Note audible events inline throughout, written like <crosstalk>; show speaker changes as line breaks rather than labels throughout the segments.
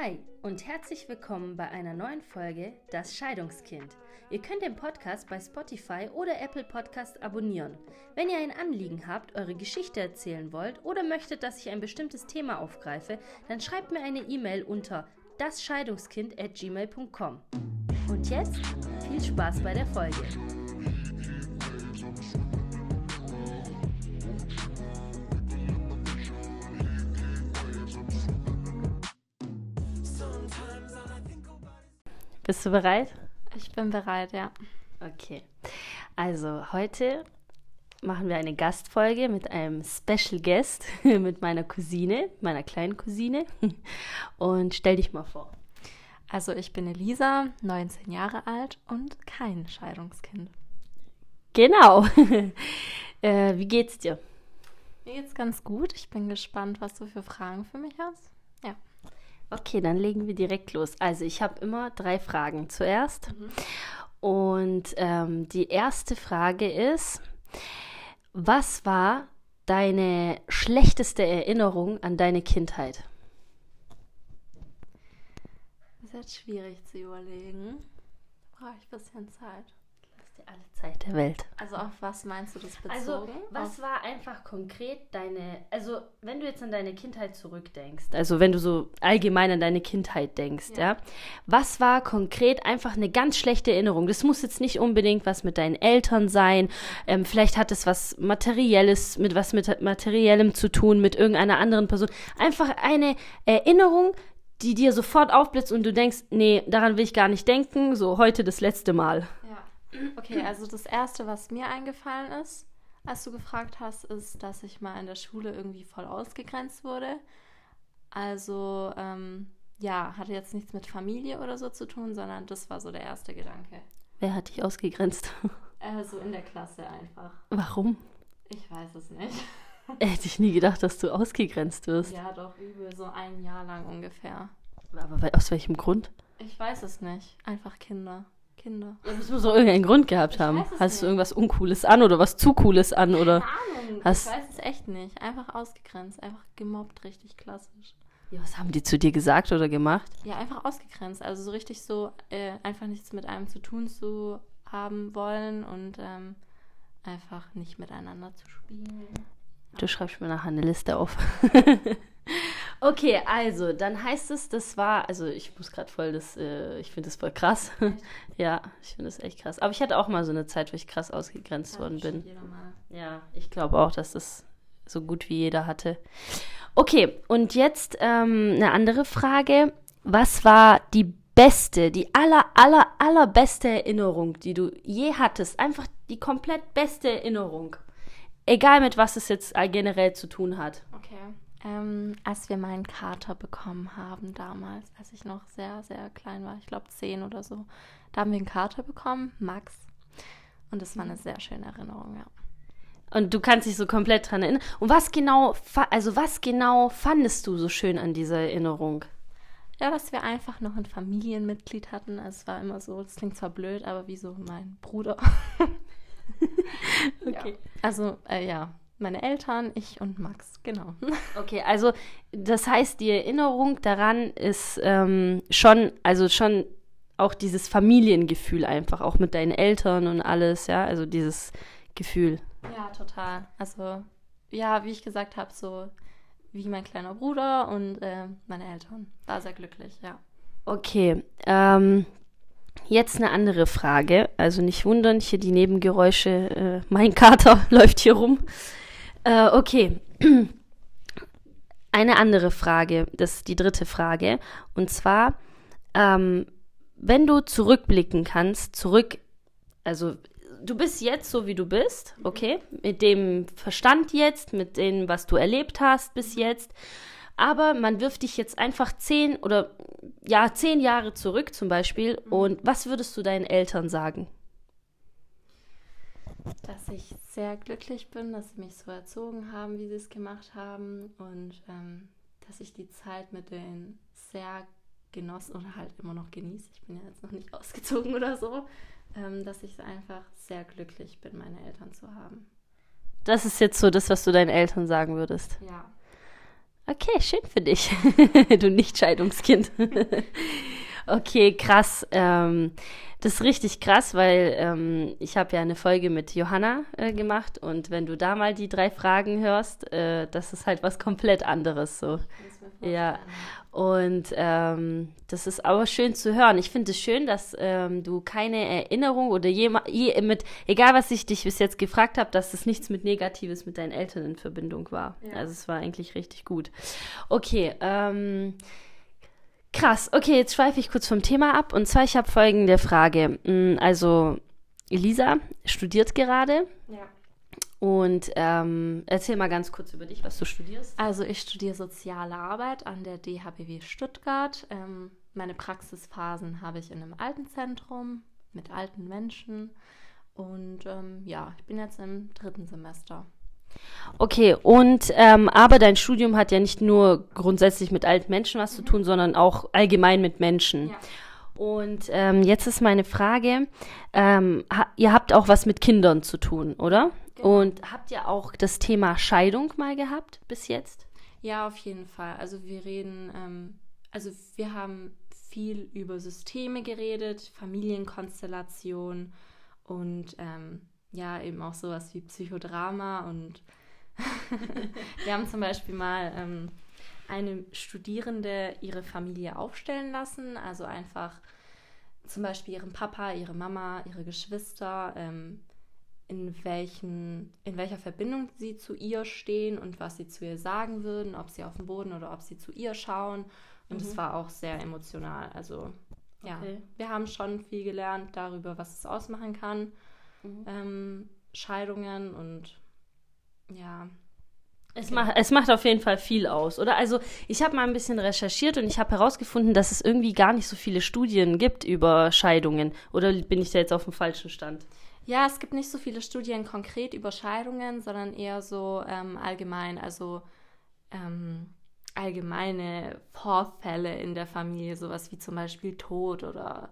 Hi und herzlich willkommen bei einer neuen Folge Das Scheidungskind. Ihr könnt den Podcast bei Spotify oder Apple Podcast abonnieren. Wenn ihr ein Anliegen habt, eure Geschichte erzählen wollt oder möchtet, dass ich ein bestimmtes Thema aufgreife, dann schreibt mir eine E-Mail unter dasscheidungskind@gmail.com. Und jetzt viel Spaß bei der Folge. Bist du bereit?
Ich bin bereit, ja.
Okay. Also heute machen wir eine Gastfolge mit einem Special Guest, <laughs> mit meiner Cousine, meiner kleinen Cousine. <laughs> Und stell dich mal vor.
Also ich bin Elisa, 19 Jahre alt und kein Scheidungskind.
Genau. <laughs> äh, wie geht's dir?
Mir geht's ganz gut. Ich bin gespannt, was du für Fragen für mich hast. Ja.
Okay, dann legen wir direkt los. Also ich habe immer drei Fragen zuerst. Mhm. Und ähm, die erste Frage ist, was war deine schlechteste Erinnerung an deine Kindheit?
Das ist jetzt schwierig zu überlegen. Da brauche ich ein bisschen Zeit
dir alle Zeit der Welt.
Also auf was meinst du das bezogen?
Also was
auf
war einfach konkret deine, also wenn du jetzt an deine Kindheit zurückdenkst, also wenn du so allgemein an deine Kindheit denkst, ja, ja was war konkret einfach eine ganz schlechte Erinnerung? Das muss jetzt nicht unbedingt was mit deinen Eltern sein, ähm, vielleicht hat es was Materielles, mit was mit Materiellem zu tun, mit irgendeiner anderen Person. Einfach eine Erinnerung, die dir sofort aufblitzt und du denkst, nee, daran will ich gar nicht denken, so heute das letzte Mal.
Okay, also das Erste, was mir eingefallen ist, als du gefragt hast, ist, dass ich mal in der Schule irgendwie voll ausgegrenzt wurde. Also, ähm, ja, hatte jetzt nichts mit Familie oder so zu tun, sondern das war so der erste Gedanke.
Wer hat dich ausgegrenzt?
Also in der Klasse einfach.
Warum?
Ich weiß es nicht. <laughs>
Hätte ich nie gedacht, dass du ausgegrenzt wirst.
Ja, doch, übel, so ein Jahr lang ungefähr.
Aber aus welchem Grund?
Ich weiß es nicht. Einfach Kinder. Kinder.
Ja, das muss doch irgendeinen Grund gehabt haben. Hast nicht. du irgendwas Uncooles an oder was zu Cooles an? Oder
Keine Ahnung. Hast ich weiß es echt nicht. Einfach ausgegrenzt. Einfach gemobbt, richtig klassisch.
Ja, was haben die zu dir gesagt oder gemacht?
Ja, einfach ausgegrenzt. Also so richtig so, äh, einfach nichts mit einem zu tun zu haben wollen und ähm, einfach nicht miteinander zu spielen.
Du schreibst mir nachher eine Liste auf. <laughs> okay, also, dann heißt es, das war, also ich muss gerade voll das, äh, ich finde das voll krass. <laughs> ja, ich finde das echt krass. Aber ich hatte auch mal so eine Zeit, wo ich krass ausgegrenzt ja, worden bin. Ja, ich glaube auch, dass das so gut wie jeder hatte. Okay, und jetzt ähm, eine andere Frage. Was war die beste, die aller, aller, allerbeste Erinnerung, die du je hattest? Einfach die komplett beste Erinnerung. Egal mit was es jetzt generell zu tun hat.
Okay. Ähm, als wir meinen Kater bekommen haben damals, als ich noch sehr, sehr klein war, ich glaube zehn oder so, da haben wir einen Kater bekommen, Max. Und das war eine sehr schöne Erinnerung, ja.
Und du kannst dich so komplett dran erinnern. Und was genau, also was genau fandest du so schön an dieser Erinnerung?
Ja, dass wir einfach noch ein Familienmitglied hatten. Also es war immer so, das klingt zwar blöd, aber wie so mein Bruder. <laughs> okay. Ja. Also, äh, ja, meine Eltern, ich und Max, genau. <laughs>
Okay, also das heißt, die Erinnerung daran ist ähm, schon, also schon auch dieses Familiengefühl einfach, auch mit deinen Eltern und alles, ja, also dieses Gefühl.
Ja, total. Also, ja, wie ich gesagt habe, so wie mein kleiner Bruder und äh, meine Eltern. War sehr glücklich, ja.
Okay, ähm, Jetzt eine andere Frage. Also nicht wundern, hier die Nebengeräusche. Äh, mein Kater <laughs> läuft hier rum. Äh, okay. <clears throat> Eine andere Frage, das ist die dritte Frage. Und zwar, ähm, wenn du zurückblicken kannst, zurück, also du bist jetzt so, wie du bist, okay? Mit dem Verstand jetzt, mit dem, was du erlebt hast bis jetzt aber man wirft dich jetzt einfach zehn oder ja, zehn Jahre zurück zum Beispiel. Mhm. Und was würdest du deinen Eltern sagen?
Dass ich sehr glücklich bin, dass sie mich so erzogen haben, wie sie es gemacht haben und ähm, dass ich die Zeit mit denen sehr genossen oder halt immer noch genieße. Ich bin ja jetzt noch nicht <laughs> ausgezogen oder so. Ähm, dass ich einfach sehr glücklich bin, meine Eltern zu haben.
Das ist jetzt so das, was du deinen Eltern sagen würdest.
Ja.
Okay, schön für dich, <laughs> du Nicht-Scheidungskind. <laughs> okay, krass. Ähm, das ist richtig krass, weil ähm, ich habe ja eine Folge mit Johanna äh, gemacht und wenn du da mal die drei Fragen hörst, äh, das ist halt was komplett anderes so. Ja, und ähm, das ist aber schön zu hören. Ich finde es schön, dass ähm, du keine Erinnerung oder je, je, mit, egal was ich dich bis jetzt gefragt habe, dass es nichts mit Negatives mit deinen Eltern in Verbindung war. Ja. Also es war eigentlich richtig gut. Okay, ähm, Krass, okay, jetzt schweife ich kurz vom Thema ab. Und zwar, ich habe folgende Frage. Mm, also, Elisa studiert gerade. Ja. Und ähm, erzähl mal ganz kurz über dich, was du studierst.
Also, ich studiere Soziale Arbeit an der DHBW Stuttgart. Ähm, meine Praxisphasen habe ich in einem Altenzentrum mit alten Menschen. Und ähm, ja, ich bin jetzt im dritten Semester.
Okay, und ähm, aber dein Studium hat ja nicht nur grundsätzlich mit alten Menschen was mhm. zu tun, sondern auch allgemein mit Menschen. Ja. Und ähm, jetzt ist meine Frage, ähm, ha ihr habt auch was mit Kindern zu tun, oder? Genau. Und habt ihr auch das Thema Scheidung mal gehabt bis jetzt?
Ja, auf jeden Fall. Also wir reden, ähm, also wir haben viel über Systeme geredet, Familienkonstellation und ähm, ja, eben auch sowas wie Psychodrama und <laughs> wir haben zum Beispiel mal ähm, eine Studierende ihre Familie aufstellen lassen, also einfach zum Beispiel ihren Papa, ihre Mama, ihre Geschwister, ähm, in, welchen, in welcher Verbindung sie zu ihr stehen und was sie zu ihr sagen würden, ob sie auf dem Boden oder ob sie zu ihr schauen. Und es mhm. war auch sehr emotional. Also ja, okay. wir haben schon viel gelernt darüber, was es ausmachen kann mhm. ähm, Scheidungen und ja.
Es, okay. macht, es macht auf jeden Fall viel aus, oder? Also ich habe mal ein bisschen recherchiert und ich habe herausgefunden, dass es irgendwie gar nicht so viele Studien gibt über Scheidungen. Oder bin ich da jetzt auf dem falschen Stand?
Ja, es gibt nicht so viele Studien konkret über Scheidungen, sondern eher so ähm, allgemein, also ähm, allgemeine Vorfälle in der Familie, sowas wie zum Beispiel Tod oder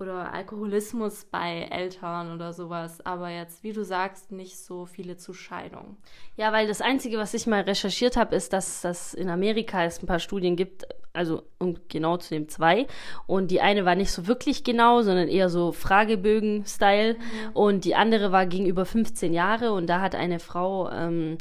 oder Alkoholismus bei Eltern oder sowas, aber jetzt, wie du sagst, nicht so viele zu Scheidungen.
Ja, weil das Einzige, was ich mal recherchiert habe, ist, dass das in Amerika es ein paar Studien gibt, also genau zu dem zwei. Und die eine war nicht so wirklich genau, sondern eher so Fragebögen-Style. Mhm. Und die andere war gegenüber 15 Jahre und da hat eine Frau ähm,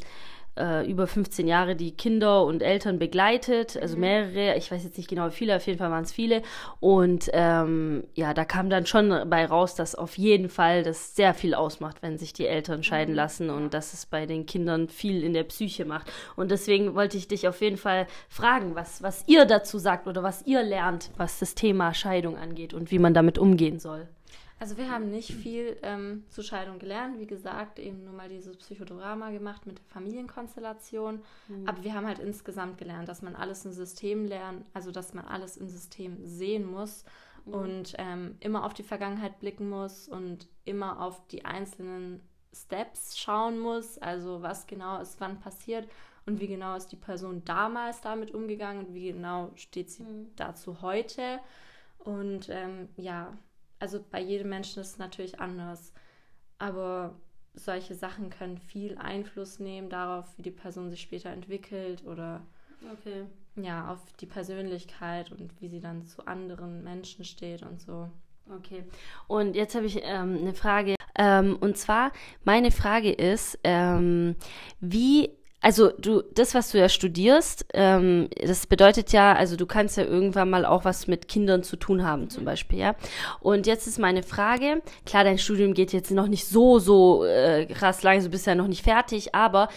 äh, über 15 Jahre die Kinder und Eltern begleitet, also mhm. mehrere, ich weiß jetzt nicht genau wie viele, auf jeden Fall waren es viele. Und ähm, ja, da kam dann schon bei raus, dass auf jeden Fall das sehr viel ausmacht, wenn sich die Eltern scheiden mhm. lassen und dass es bei den Kindern viel in der Psyche macht. Und deswegen wollte ich dich auf jeden Fall fragen, was, was ihr dazu sagt oder was ihr lernt, was das Thema Scheidung angeht und wie man damit umgehen soll.
Also wir haben nicht viel ähm, zur Scheidung gelernt. Wie gesagt, eben nur mal dieses Psychodrama gemacht mit der Familienkonstellation. Mhm. Aber wir haben halt insgesamt gelernt, dass man alles im System lernt, also dass man alles im System sehen muss mhm. und ähm, immer auf die Vergangenheit blicken muss und immer auf die einzelnen Steps schauen muss. Also was genau ist wann passiert und wie genau ist die Person damals damit umgegangen und wie genau steht sie mhm. dazu heute. Und ähm, ja, also bei jedem Menschen ist es natürlich anders. Aber solche Sachen können viel Einfluss nehmen darauf, wie die Person sich später entwickelt oder okay. ja, auf die Persönlichkeit und wie sie dann zu anderen Menschen steht und so.
Okay. Und jetzt habe ich ähm, eine Frage. Ähm, und zwar, meine Frage ist, ähm, wie also du, das, was du ja studierst, ähm, das bedeutet ja, also du kannst ja irgendwann mal auch was mit Kindern zu tun haben, zum Beispiel, ja. Und jetzt ist meine Frage, klar, dein Studium geht jetzt noch nicht so, so äh, krass lang, du bist ja noch nicht fertig, aber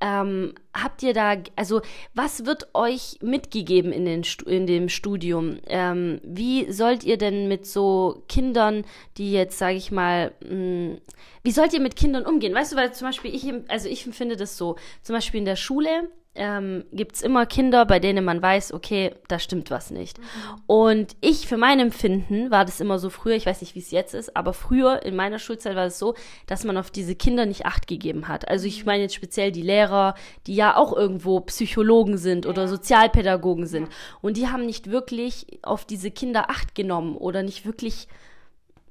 ähm, habt ihr da, also was wird euch mitgegeben in, den, in dem Studium? Ähm, wie sollt ihr denn mit so Kindern, die jetzt, sage ich mal, mh, hm, wie sollt ihr mit Kindern umgehen? Weißt du, weil zum Beispiel ich, also ich empfinde das so, zum Beispiel in der Schule, ähm, gibt es immer Kinder, bei denen man weiß, okay, da stimmt was nicht. Mhm. Und ich, für mein Empfinden, war das immer so früher, ich weiß nicht, wie es jetzt ist, aber früher in meiner Schulzeit war es so, dass man auf diese Kinder nicht Acht gegeben hat. Also ich mhm. meine jetzt speziell die Lehrer, die ja auch irgendwo Psychologen sind oder Sozialpädagogen sind. Und die haben nicht wirklich auf diese Kinder Acht genommen oder nicht wirklich,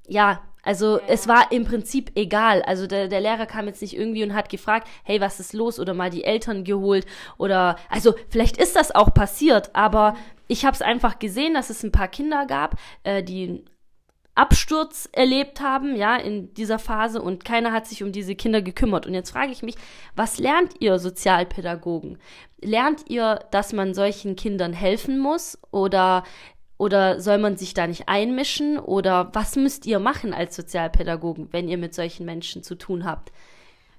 ja, Also
Ja.
es war im Prinzip egal. Also der, der Lehrer kam jetzt nicht irgendwie und hat gefragt, hey, was ist los? Oder mal die Eltern geholt. Oder also vielleicht ist das auch passiert, aber ich habe es einfach gesehen, dass es ein paar Kinder gab, äh, die einen Absturz erlebt haben, ja, in dieser Phase und keiner hat sich um diese Kinder gekümmert. Und jetzt frage ich mich, was lernt ihr Sozialpädagogen? Lernt ihr, dass man solchen Kindern helfen muss oder oder soll man sich da nicht einmischen? Oder was müsst ihr machen als Sozialpädagogen, wenn ihr mit solchen Menschen zu tun habt?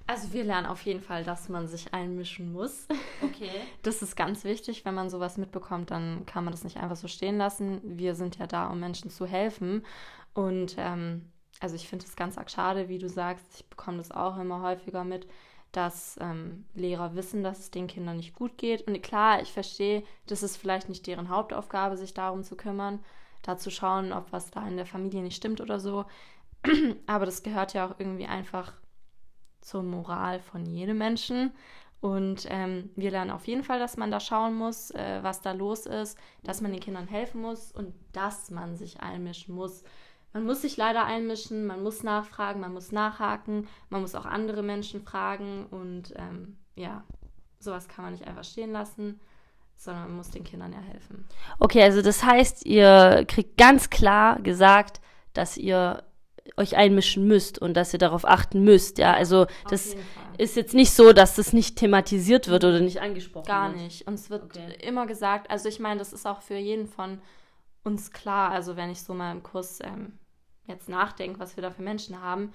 Also wir lernen auf jeden Fall, dass man sich einmischen muss.
Okay. <laughs>
Das ist ganz wichtig. Wenn man sowas mitbekommt, dann kann man das nicht einfach so stehen lassen. Wir sind ja da, um Menschen zu helfen. Und ähm, also ich finde es ganz arg schade, wie du sagst. Ich bekomme das auch immer häufiger mit, dass ähm, Lehrer wissen, dass es den Kindern nicht gut geht. Und klar, ich verstehe, das ist vielleicht nicht deren Hauptaufgabe, sich darum zu kümmern, da zu schauen, ob was da in der Familie nicht stimmt oder so. <clears throat> Aber das gehört ja auch irgendwie einfach zur Moral von jedem Menschen. Und ähm, wir lernen auf jeden Fall, dass man da schauen muss, äh, was da los ist, dass man den Kindern helfen muss und dass man sich einmischen muss. Man muss sich leider einmischen, man muss nachfragen, man muss nachhaken, man muss auch andere Menschen fragen und ähm, ja, sowas kann man nicht einfach stehen lassen, sondern man muss den Kindern ja helfen.
Okay, also das heißt, ihr kriegt ganz klar gesagt, dass ihr euch einmischen müsst und dass ihr darauf achten müsst. Ja, also das ist jetzt nicht so, dass das nicht thematisiert wird oder nicht angesprochen
Gar
wird.
nicht. Uns wird
Okay.
immer gesagt, also ich meine, das ist auch für jeden von uns klar. Also wenn ich so mal im Kurs ähm, jetzt nachdenke, was wir da für Menschen haben,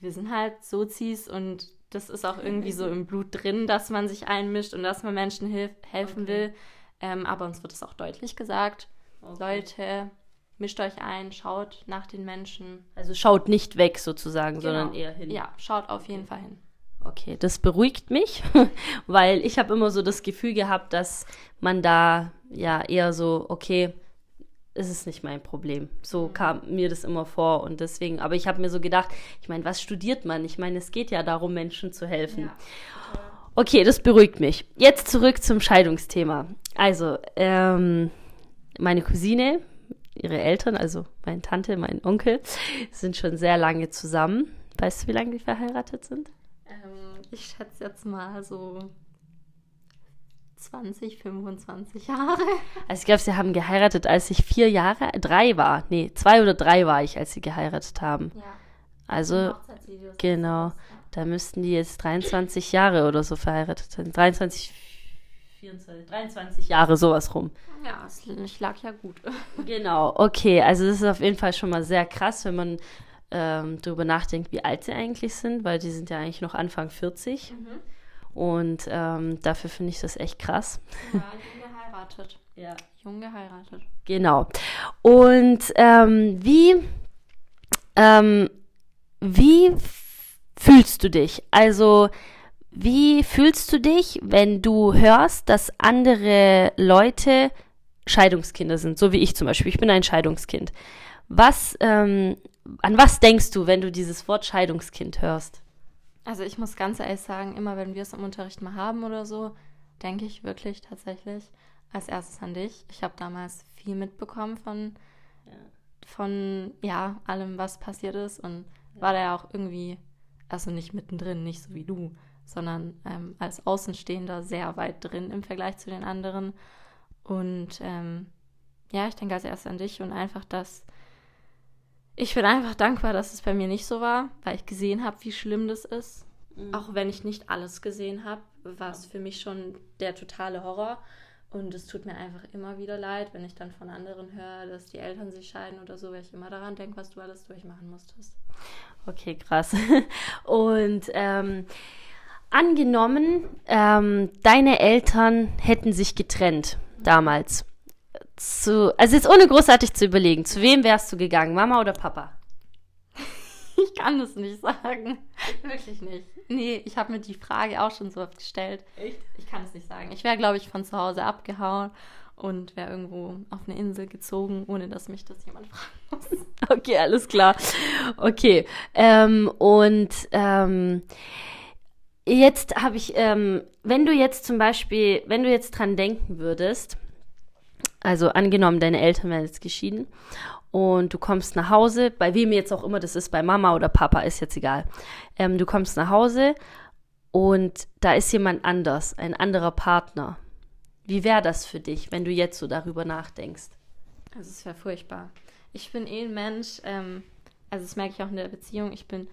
wir sind halt Sozis und das ist auch irgendwie so im Blut drin, dass man sich einmischt und dass man Menschen hilf helfen
Okay.
will. Ähm, aber uns wird es auch deutlich gesagt.
Okay.
Leute, mischt euch ein, schaut nach den Menschen.
Also schaut nicht weg sozusagen, sondern
Genau.
eher hin.
Ja, schaut auf jeden Fall hin.
Okay, das beruhigt mich, <laughs> weil ich habe immer so das Gefühl gehabt, dass man da ja eher so, okay, es ist nicht mein Problem. So kam mir das immer vor und deswegen, aber ich habe mir so gedacht, ich meine, was studiert man? Ich meine, es geht ja darum, Menschen zu helfen. Okay, das beruhigt mich. Jetzt zurück zum Scheidungsthema. Also, ähm, meine Cousine, ihre Eltern, also meine Tante, mein Onkel, sind schon sehr lange zusammen. Weißt du, wie lange die verheiratet sind?
Ähm, ich schätze jetzt mal so 20, 25 Jahre.
Also ich glaube, sie haben geheiratet, als ich vier Jahre, drei war. Nee, zwei oder drei war ich, als sie geheiratet haben.
Ja.
Also, genau. da müssten die jetzt 23 Jahre oder so verheiratet sein. 23, 24, 23 Jahre, sowas rum.
Ja, es- ich lag ja gut. <laughs>
Genau, okay. Also das ist auf jeden Fall schon mal sehr krass, wenn man ähm, darüber nachdenkt, wie alt sie eigentlich sind, weil die sind ja eigentlich noch Anfang 40. Und ähm, dafür finde ich das echt krass.
Ja, jung geheiratet.
Ja.
Jung geheiratet.
Genau. Und ähm, wie, ähm, wie fühlst du dich? Also, wie fühlst du dich, wenn du hörst, dass andere Leute Scheidungskinder sind, so wie ich zum Beispiel? Ich bin ein Scheidungskind. Was, ähm, an was denkst du, wenn du dieses Wort Scheidungskind hörst?
Also ich muss ganz ehrlich sagen, immer wenn wir es im Unterricht mal haben oder so, denke ich wirklich tatsächlich als erstes an dich. Ich habe damals viel mitbekommen von, von ja, allem, was passiert ist und war da ja auch irgendwie, also nicht mittendrin, nicht so wie du, sondern ähm, als Außenstehender sehr weit drin im Vergleich zu den anderen. Und ähm, ja, ich denke als erstes an dich und einfach, dass ich bin einfach dankbar, dass es bei mir nicht so war, weil ich gesehen habe, wie schlimm das ist. Auch wenn ich nicht alles gesehen habe, war es für mich schon der totale Horror. Und es tut mir einfach immer wieder leid, wenn ich dann von anderen höre, dass die Eltern sich scheiden oder so, weil ich immer daran denke, was du alles durchmachen musstest.
Okay, krass. <laughs> Und ähm, angenommen, ähm, deine Eltern hätten sich getrennt damals. Zu, also jetzt ohne großartig zu überlegen, zu wem wärst du gegangen, Mama oder Papa? <laughs>
Ich kann das nicht sagen. Wirklich nicht. Nee, ich habe mir die Frage auch schon so oft gestellt.
Echt?
Ich kann es nicht sagen. Ich wäre, glaube ich, von zu Hause abgehauen und wäre irgendwo auf eine Insel gezogen, ohne dass mich das jemand <laughs> fragen muss.
Okay, alles klar. Okay. Ähm, und ähm, jetzt habe ich, ähm, wenn du jetzt zum Beispiel, wenn du jetzt dran denken würdest, also angenommen, deine Eltern wären jetzt geschieden und du kommst nach Hause, bei wem jetzt auch immer das ist, bei Mama oder Papa, ist jetzt egal. Ähm, du kommst nach Hause und da ist jemand anders, ein anderer Partner. Wie wäre das für dich, wenn du jetzt so darüber nachdenkst?
Also es wäre furchtbar. Ich bin eh ein Mensch, ähm, also das merke ich auch in der Beziehung, ich bin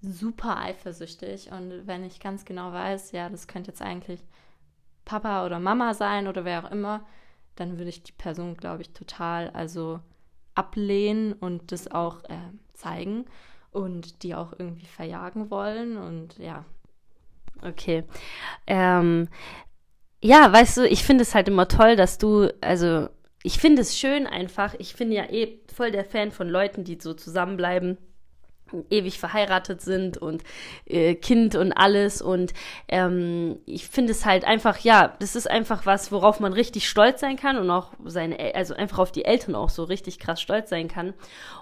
super eifersüchtig und wenn ich ganz genau weiß, ja, das könnte jetzt eigentlich Papa oder Mama sein oder wer auch immer, dann würde ich die Person, glaube ich, total also ablehnen und das auch äh, zeigen und die auch irgendwie verjagen wollen und ja.
Okay. Ähm, ja, weißt du, ich finde es halt immer toll, dass du, also ich finde es schön einfach. Ich finde ja eh voll der Fan von Leuten, die so zusammenbleiben ewig verheiratet sind und äh, Kind und alles. Und ähm, ich finde es halt einfach, ja, das ist einfach was, worauf man richtig stolz sein kann und auch seine, also einfach auf die Eltern auch so richtig krass stolz sein kann.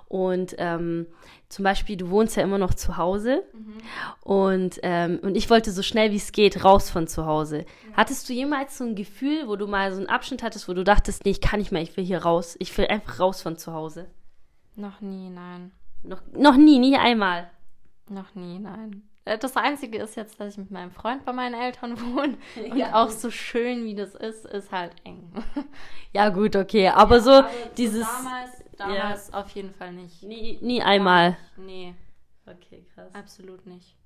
Und ähm, zum Beispiel, du wohnst ja immer noch zu Hause mhm. und, ähm, und ich wollte so schnell wie es geht raus von zu Hause. Ja. Hattest du jemals so ein Gefühl, wo du mal so einen Abschnitt hattest, wo du dachtest, nee, ich kann nicht mehr, ich will hier raus, ich will einfach raus von zu Hause?
Noch nie, nein.
Noch, noch nie, nie einmal.
Noch nie, nein. Äh, das Einzige ist jetzt, dass ich mit meinem Freund bei meinen Eltern <laughs> wohne. Und ja, auch so schön wie das ist, ist halt eng. <laughs>
Ja, gut, okay. Aber ja, so aber dieses.
damals, damals ja. auf jeden Fall nicht.
Nie, nie einmal.
Nee.
Okay, krass.
Absolut nicht.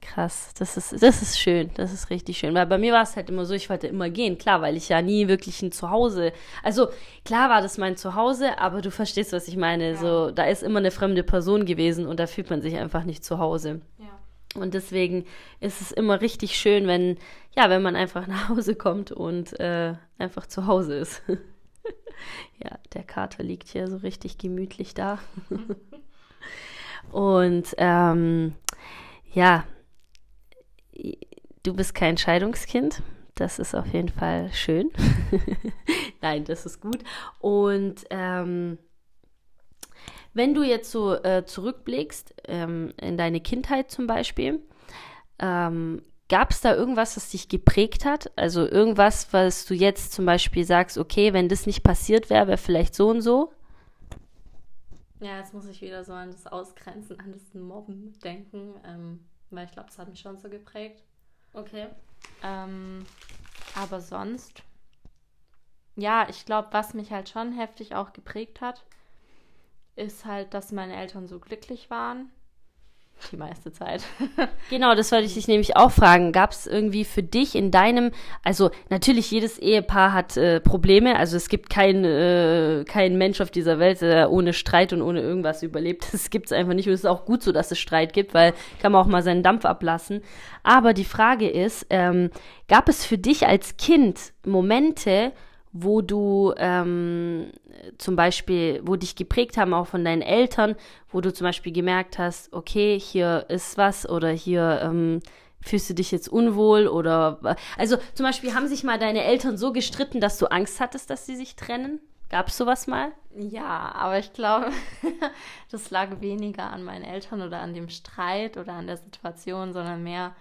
Krass, das ist, das ist schön, das ist richtig schön. Weil bei mir war es halt immer so, ich wollte immer gehen, klar, weil ich ja nie wirklich ein Zuhause. Also klar war das mein Zuhause, aber du verstehst, was ich meine. Ja. So, da ist immer eine fremde Person gewesen und da fühlt man sich einfach nicht zu Hause.
Ja.
Und deswegen ist es immer richtig schön, wenn, ja, wenn man einfach <laughs> nach Hause kommt und äh, einfach zu Hause ist. <laughs> ja, der Kater liegt hier so richtig gemütlich da. <laughs> und ähm, ja, du bist kein Scheidungskind. Das ist auf jeden Fall schön. <laughs> Nein, das ist gut. Und ähm, wenn du jetzt so äh, zurückblickst ähm, in deine Kindheit zum Beispiel, ähm, gab es da irgendwas, das dich geprägt hat? Also irgendwas, was du jetzt zum Beispiel sagst, okay, wenn das nicht passiert wäre, wäre vielleicht so und so?
Ja, jetzt muss ich wieder so an das Ausgrenzen, an das Mobben denken. Ähm, weil ich glaube, das hat mich schon so geprägt.
Okay.
Ähm, aber sonst, ja, ich glaube, was mich halt schon heftig auch geprägt hat, ist halt, dass meine Eltern so glücklich waren die meiste Zeit. <laughs>
genau, das wollte ich dich nämlich auch fragen. Gab es irgendwie für dich in deinem, also natürlich jedes Ehepaar hat äh, Probleme, also es gibt kein, äh, kein Mensch auf dieser Welt, der ohne Streit und ohne irgendwas überlebt. <laughs> Das gibt es einfach nicht und es ist auch gut so, dass es Streit gibt, weil kann man auch mal seinen Dampf ablassen. Aber die Frage ist, ähm, gab es für dich als Kind Momente, wo du ähm, zum Beispiel, wo dich geprägt haben, auch von deinen Eltern, wo du zum Beispiel gemerkt hast, okay, hier ist was oder hier ähm, fühlst du dich jetzt unwohl oder also zum Beispiel haben sich mal deine Eltern so gestritten, dass du Angst hattest, dass sie sich trennen? Gab es sowas mal?
Ja, aber ich glaube, <laughs> das lag weniger an meinen Eltern oder an dem Streit oder an der Situation, sondern mehr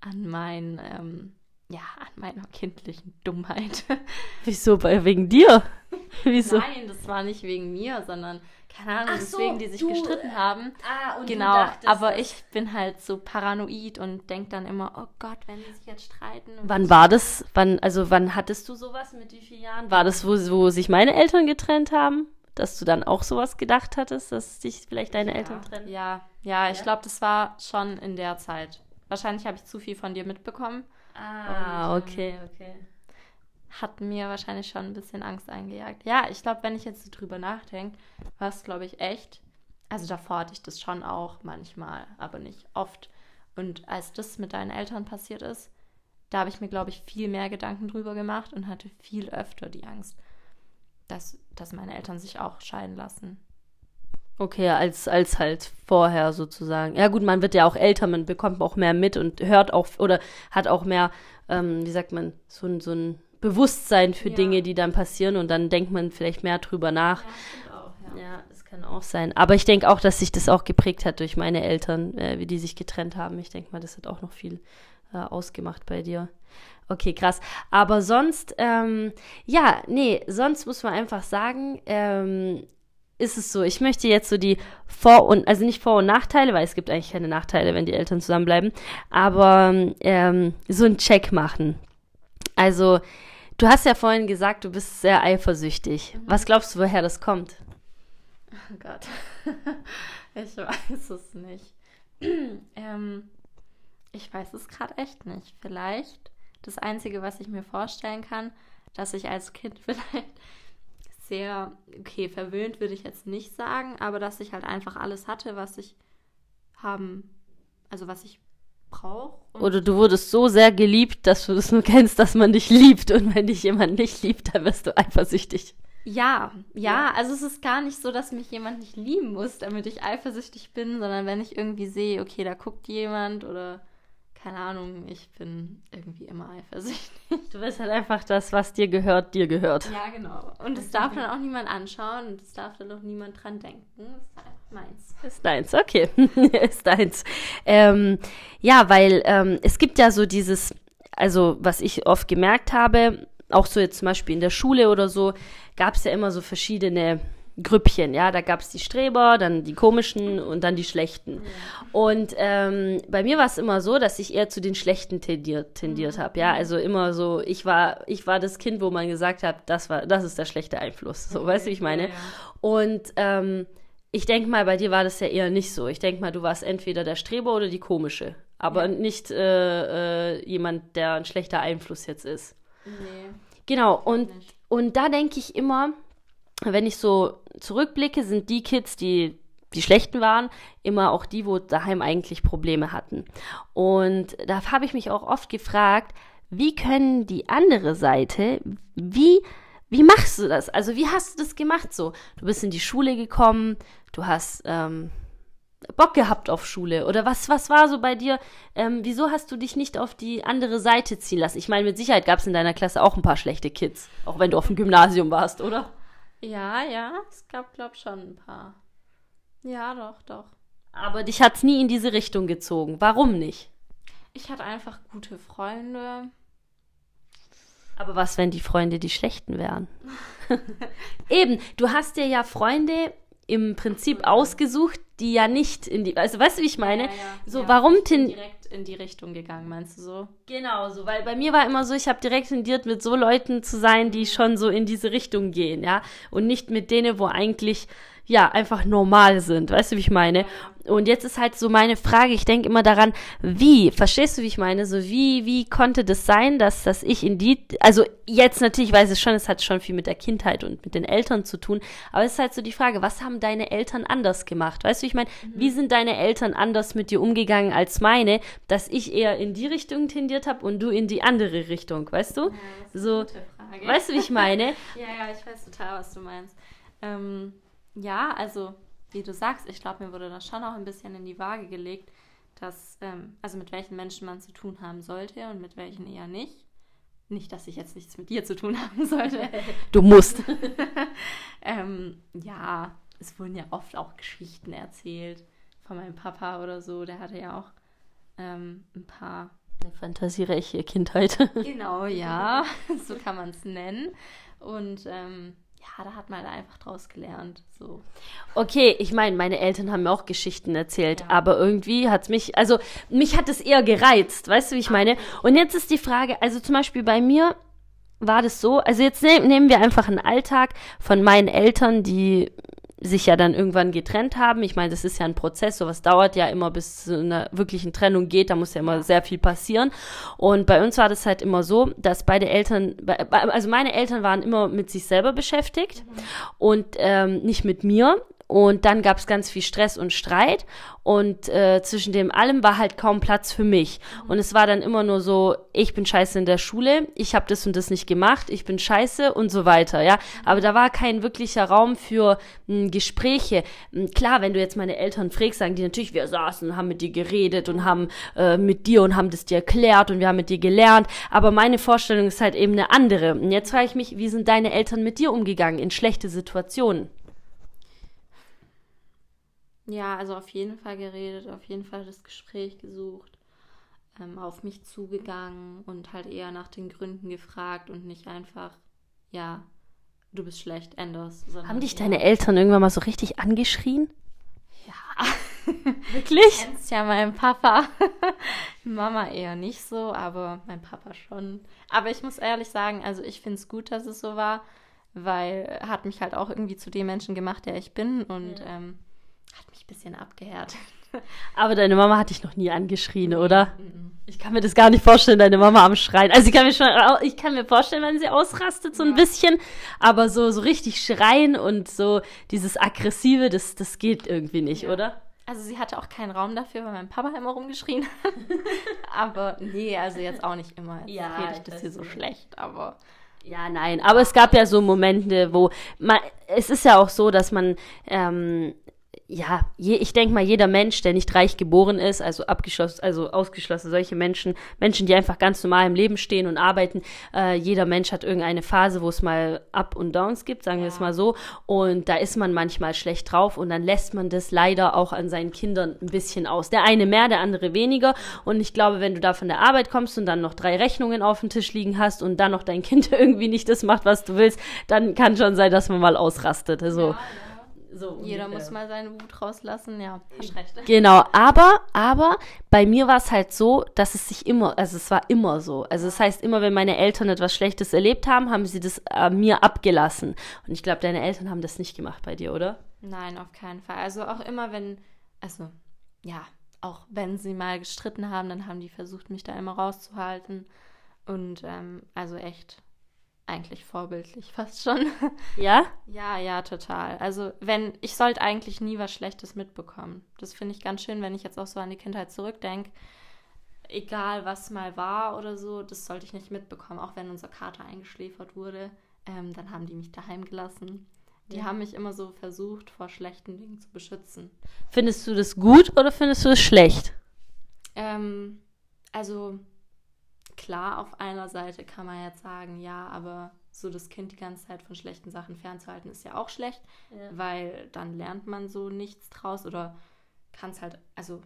an meinen ähm, ja, an meiner kindlichen Dummheit. <laughs>
Wieso? Bei, wegen dir? <laughs>
Wieso? Nein, das war nicht wegen mir, sondern keine Ahnung, so, deswegen, die sich du, gestritten haben.
Ah, und
genau, dachtest, aber ich bin halt so paranoid und denke dann immer, oh Gott, wenn die sich jetzt streiten.
Wann war das? Wann, also wann hattest du sowas mit wie vielen Jahren? War das, wo, wo sich meine Eltern getrennt haben? Dass du dann auch sowas gedacht hattest, dass sich vielleicht deine
ja,
Eltern trennen?
Ja, ja, ich ja? glaube, das war schon in der Zeit. Wahrscheinlich habe ich zu viel von dir mitbekommen.
Ah, und, okay, okay.
Hat mir wahrscheinlich schon ein bisschen Angst eingejagt. Ja, ich glaube, wenn ich jetzt so drüber nachdenke, war es, glaube ich, echt. Also davor hatte ich das schon auch manchmal, aber nicht oft. Und als das mit deinen Eltern passiert ist, da habe ich mir, glaube ich, viel mehr Gedanken drüber gemacht und hatte viel öfter die Angst, dass, dass meine Eltern sich auch scheiden lassen.
Okay, als, als halt vorher sozusagen. Ja gut, man wird ja auch älter, man bekommt auch mehr mit und hört auch oder hat auch mehr, ähm, wie sagt man, so, ein so ein Bewusstsein für ja. Dinge, die dann passieren und dann denkt man vielleicht mehr drüber nach.
Ja, auch, ja.
ja das kann auch sein. Aber ich denke auch, dass sich das auch geprägt hat durch meine Eltern, äh, wie die sich getrennt haben. Ich denke mal, das hat auch noch viel äh, ausgemacht bei dir. Okay, krass. Aber sonst, ähm, ja, nee, sonst muss man einfach sagen, ähm, ist es so, ich möchte jetzt so die Vor- und, also nicht Vor- und Nachteile, weil es gibt eigentlich keine Nachteile, wenn die Eltern zusammenbleiben, aber ähm, so einen Check machen. Also, du hast ja vorhin gesagt, du bist sehr eifersüchtig. Mhm. Was glaubst du, woher das kommt?
Oh Gott, <laughs> ich weiß es nicht. <clears throat> ähm, ich weiß es gerade echt nicht. Vielleicht das Einzige, was ich mir vorstellen kann, dass ich als Kind <laughs> vielleicht sehr, okay, verwöhnt würde ich jetzt nicht sagen, aber dass ich halt einfach alles hatte, was ich haben, also was ich brauche.
Oder du wurdest so sehr geliebt, dass du das nur kennst, dass man dich liebt und wenn dich jemand nicht liebt, dann wirst du eifersüchtig.
Ja, ja, ja, also es ist gar nicht so, dass mich jemand nicht lieben muss, damit ich eifersüchtig bin, sondern wenn ich irgendwie sehe, okay, da guckt jemand oder keine Ahnung, ich bin irgendwie immer eifersüchtig.
Du willst halt einfach das, was dir gehört, dir gehört.
Ja, genau. Und es darf dann auch niemand anschauen und es darf dann auch niemand dran denken. Das ist einfach meins.
Ist deins, okay. <laughs> ist deins. Ähm, ja, weil ähm, es gibt ja so dieses, also was ich oft gemerkt habe, auch so jetzt zum Beispiel in der Schule oder so, gab es ja immer so verschiedene Grüppchen, ja, da gab es die Streber, dann die komischen und dann die schlechten. Ja. Und ähm, bei mir war es immer so, dass ich eher zu den schlechten tendiert, tendiert habe, ja, also immer so, ich war, ich war das Kind, wo man gesagt hat, das war, das ist der schlechte Einfluss, so, okay. weißt du, wie ich meine? Ja, ja. Und ähm, ich denke mal, bei dir war das ja eher nicht so. Ich denke mal, du warst entweder der Streber oder die komische, aber nicht äh, äh, jemand, der ein schlechter Einfluss jetzt ist. Nee. Genau, und, und da denke ich immer, wenn ich so zurückblicke, sind die Kids, die die schlechten waren, immer auch die, wo daheim eigentlich Probleme hatten. Und da habe ich mich auch oft gefragt, wie können die andere Seite, wie, wie machst du das? Also wie hast du das gemacht so? Du bist in die Schule gekommen, du hast ähm, Bock gehabt auf Schule oder was, was war so bei dir? Ähm, wieso hast du dich nicht auf die andere Seite ziehen lassen? Ich meine, mit Sicherheit gab es in deiner Klasse auch ein paar schlechte Kids, auch wenn du auf dem Gymnasium warst, oder?
Ja, ja, es gab, glaub schon ein paar. Ja, doch, doch.
Aber dich hat's nie in diese Richtung gezogen. Warum nicht?
Ich hatte einfach gute Freunde.
Aber was, wenn die Freunde die schlechten wären? <laughs> Eben, du hast dir ja Freunde im Prinzip ausgesucht, die ja nicht in die, also weißt du, wie ich meine? Ja, ja, so,
ja,
warum
direkt in die Richtung gegangen, meinst du so?
Genau, so, weil bei mir war immer so, ich habe direkt tendiert, mit so Leuten zu sein, die schon so in diese Richtung gehen, ja, und nicht mit denen, wo eigentlich ja, einfach normal sind. Weißt du, wie ich meine? Und jetzt ist halt so meine Frage, ich denke immer daran, wie, verstehst du, wie ich meine? So, wie, wie konnte das sein, dass, dass ich in die, also jetzt natürlich weiß ich schon, es hat schon viel mit der Kindheit und mit den Eltern zu tun, aber es ist halt so die Frage, was haben deine Eltern anders gemacht? Weißt du, ich meine, mhm. wie sind deine Eltern anders mit dir umgegangen als meine, dass ich eher in die Richtung tendiert habe und du in die andere Richtung, weißt du? Ja, so, weißt du, wie ich meine? <laughs>
ja, ja, ich weiß total, was du meinst. Ähm, ja, also wie du sagst, ich glaube, mir wurde das schon auch ein bisschen in die Waage gelegt, dass, ähm, also mit welchen Menschen man zu tun haben sollte und mit welchen eher nicht. Nicht, dass ich jetzt nichts mit dir zu tun <laughs> haben sollte.
Du musst. <laughs>
ähm, ja, es wurden ja oft auch Geschichten erzählt von meinem Papa oder so. Der hatte ja auch ähm, ein paar.
Eine fantasiereiche Kindheit. <laughs>
genau, ja, so kann man es nennen. Und ähm, ja, da hat man halt einfach draus gelernt. So.
Okay, ich meine, meine Eltern haben mir auch Geschichten erzählt, ja. aber irgendwie hat es mich, also mich hat es eher gereizt, weißt du, wie ich meine? Und jetzt ist die Frage, also zum Beispiel bei mir war das so, also jetzt ne nehmen wir einfach einen Alltag von meinen Eltern, die sich ja dann irgendwann getrennt haben. Ich meine, das ist ja ein Prozess, sowas dauert ja immer, bis zu einer wirklichen Trennung geht, da muss ja immer sehr viel passieren. Und bei uns war das halt immer so, dass beide Eltern, also meine Eltern waren immer mit sich selber beschäftigt mhm. und ähm, nicht mit mir. Und dann gab es ganz viel Stress und Streit. Und äh, zwischen dem allem war halt kaum Platz für mich. Und es war dann immer nur so, ich bin scheiße in der Schule, ich habe das und das nicht gemacht, ich bin scheiße und so weiter, ja. Aber da war kein wirklicher Raum für mh, hm, Gespräche. Hm, klar, wenn du jetzt meine Eltern fragst, sagen die natürlich, wir saßen und haben mit dir geredet und haben äh, mit dir und haben das dir erklärt und wir haben mit dir gelernt. Aber meine Vorstellung ist halt eben eine andere. Und jetzt frage ich mich, wie sind deine Eltern mit dir umgegangen in schlechte Situationen?
Ja, also auf jeden Fall geredet, auf jeden Fall das Gespräch gesucht, ähm, auf mich zugegangen und halt eher nach den Gründen gefragt und nicht einfach, ja, du bist schlecht, änderst.
Haben dich deine Eltern irgendwann mal so richtig angeschrien?
Ja. <laughs>
Wirklich?
Du kennst ja meinen Papa. <laughs> Mama eher nicht so, aber mein Papa schon. Aber ich muss ehrlich sagen, also ich finde es gut, dass es so war, weil er hat mich halt auch irgendwie zu dem Menschen gemacht, der ich bin und ja. ähm, hat mich ein bisschen abgehärtet. <laughs>
Aber deine Mama hat dich noch nie angeschrien, oder? Ich kann mir das gar nicht vorstellen, deine Mama am Schreien. Also ich kann mir schon, ich kann mir vorstellen, wenn sie ausrastet so ein bisschen, aber so, so richtig schreien und so dieses Aggressive, das, das geht irgendwie nicht, ja. oder?
Also sie hatte auch keinen Raum dafür, weil mein Papa immer rumgeschrien hat. <laughs> aber nee, also jetzt auch nicht immer. Jetzt ja, rede ich das hier so schlecht, aber
ja, nein, aber es gab ja so Momente, wo man, es ist ja auch so, dass man ähm, ja, je, ich denke mal, jeder Mensch, der nicht reich geboren ist, also abgeschlossen, also ausgeschlossen, solche Menschen, Menschen, die einfach ganz normal im Leben stehen und arbeiten, äh, jeder Mensch hat irgendeine Phase, wo es mal Up und Downs gibt, sagen ja. wir es mal so. Und da ist man manchmal schlecht drauf und dann lässt man das leider auch an seinen Kindern ein bisschen aus. Der eine mehr, der andere weniger. Und ich glaube, wenn du da von der Arbeit kommst und dann noch drei Rechnungen auf dem Tisch liegen hast und dann noch dein Kind <laughs> irgendwie nicht das macht, was du willst, dann kann schon sein, dass man mal ausrastet. Also, ja, ja.
So Jeder muss mal seine Wut rauslassen, ja, hast recht.
Genau, aber, aber bei mir war es halt so, dass es sich immer, also es war immer so. Also das heißt, immer wenn meine Eltern etwas Schlechtes erlebt haben, haben sie das äh, mir abgelassen. Und ich glaube, deine Eltern haben das nicht gemacht bei dir, oder?
Nein, auf keinen Fall. Also auch immer, wenn, also ja, auch wenn sie mal gestritten haben, dann haben die versucht, mich da immer rauszuhalten. Und ähm, also echt eigentlich vorbildlich <laughs> fast schon.
Ja?
Ja, ja, total. Also, wenn, ich sollte eigentlich nie was Schlechtes mitbekommen. Das finde ich ganz schön, wenn ich jetzt auch so an die Kindheit zurückdenke. Egal, was mal war oder so, das sollte ich nicht mitbekommen. Auch wenn unser Kater eingeschläfert wurde, ähm, dann haben die mich daheim gelassen. Die ja. haben mich immer so versucht, vor schlechten Dingen zu beschützen.
Findest du das gut oder findest du es schlecht?
Ähm, also, klar, auf einer Seite kann man jetzt sagen, ja, aber so das Kind die ganze Zeit von schlechten Sachen fernzuhalten, ist ja auch schlecht, ja. weil dann lernt man so nichts draus oder kann es halt, also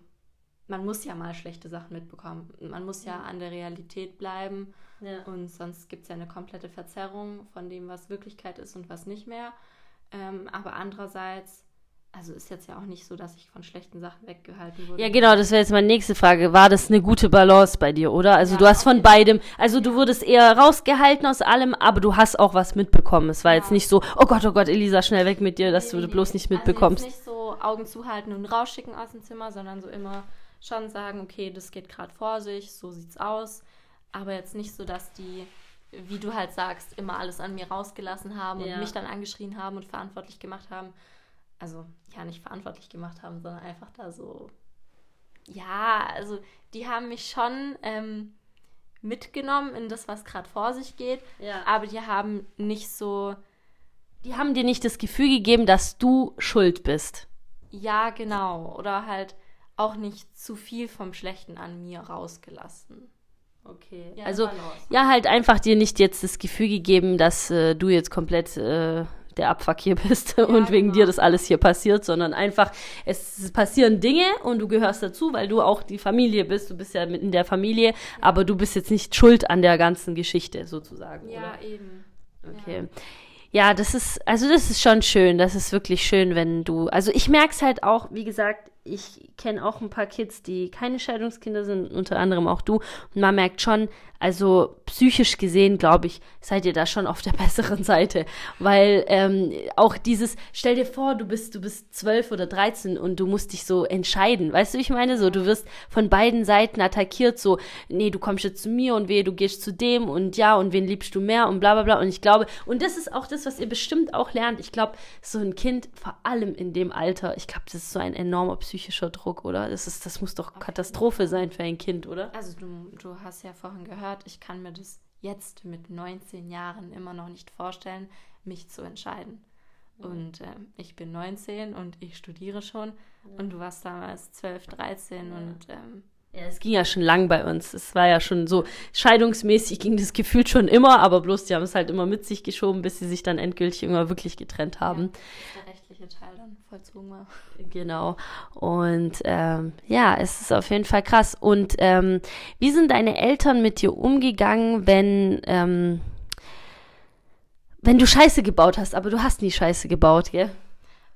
man muss ja mal schlechte Sachen mitbekommen. Man muss ja, an der Realität bleiben ja. und sonst gibt es ja eine komplette Verzerrung von dem, was Wirklichkeit ist und was nicht mehr. Ähm, aber andererseits also ist jetzt ja auch nicht so, dass ich von schlechten Sachen weggehalten wurde.
Ja, genau, das wäre jetzt meine nächste Frage. War das eine gute Balance bei dir, oder? Also ja, du hast von beidem, also du wurdest eher rausgehalten aus allem, aber du hast auch was mitbekommen. Es war ja. jetzt nicht so, oh Gott, oh Gott, Elisa, schnell weg mit dir, dass nee, du nee, bloß nicht mitbekommst.
Also jetzt nicht so Augen zuhalten und rausschicken aus dem Zimmer, sondern so immer schon sagen, okay, das geht gerade vor sich, so sieht's aus. Aber jetzt nicht so, dass die wie du halt sagst, immer alles an mir rausgelassen haben ja. und mich dann angeschrien haben und verantwortlich gemacht haben, also ja nicht verantwortlich gemacht haben, sondern einfach da so, ja, also die haben mich schon ähm, mitgenommen in das, was gerade vor sich geht, ja. aber die haben nicht so,
die haben dir nicht das Gefühl gegeben, dass du schuld bist.
Ja, genau. Oder halt auch nicht zu viel vom Schlechten an mir rausgelassen.
Okay. Ja, also, ja, halt einfach dir nicht jetzt das Gefühl gegeben, dass äh, du jetzt komplett äh, der Abfuck hier <laughs> bist ja, und wegen genau. dir das alles hier passiert, sondern einfach, es passieren Dinge und du gehörst dazu, weil du auch die Familie bist, du bist ja mit in der Familie, ja. aber du bist jetzt nicht schuld an der ganzen Geschichte sozusagen.
Ja, oder? eben.
Okay. Ja. ja. das ist, also das ist schon schön, das ist wirklich schön, wenn du, also ich merke es halt auch, wie gesagt, ich kenne auch ein paar Kids, die keine Scheidungskinder sind, unter anderem auch du. Und man merkt schon, also psychisch gesehen, glaube ich, seid ihr da schon auf der <laughs> besseren Seite. Weil ähm, auch dieses, stell dir vor, du bist, du bist zwölf oder dreizehn und du musst dich so entscheiden. Weißt du, wie ich meine? So, du wirst von beiden Seiten attackiert, so, nee, du kommst jetzt zu mir und wehe, du gehst zu dem und ja, und wen liebst du mehr und bla bla bla. Und ich glaube, und das ist auch das, was ihr bestimmt auch lernt. Ich glaube, so ein Kind, vor allem in dem Alter, ich glaube, das ist so ein enormer psychischer Druck, oder? Das, ist, das muss doch Katastrophe sein für ein Kind, oder?
Also du, du hast ja vorhin gehört, gehört, ich kann mir das jetzt mit 19 Jahren immer noch nicht vorstellen, mich zu entscheiden. Mhm. Und äh, ich bin 19 und ich studiere schon ja. und du warst damals 12, 13 ja. und ähm,
ja, es ging ja schon lang bei uns. Es war ja schon so scheidungsmäßig ging das gefühlt schon immer, aber bloß die haben es halt immer mit sich geschoben, bis sie sich dann endgültig immer wirklich getrennt haben.
Ja, der rechtliche Teil dann vollzogen war.
Genau. Und ähm, ja, es ist auf jeden Fall krass. Und ähm, wie sind deine Eltern mit dir umgegangen, wenn ähm, wenn du Scheiße gebaut hast, aber du hast nie Scheiße gebaut, gell?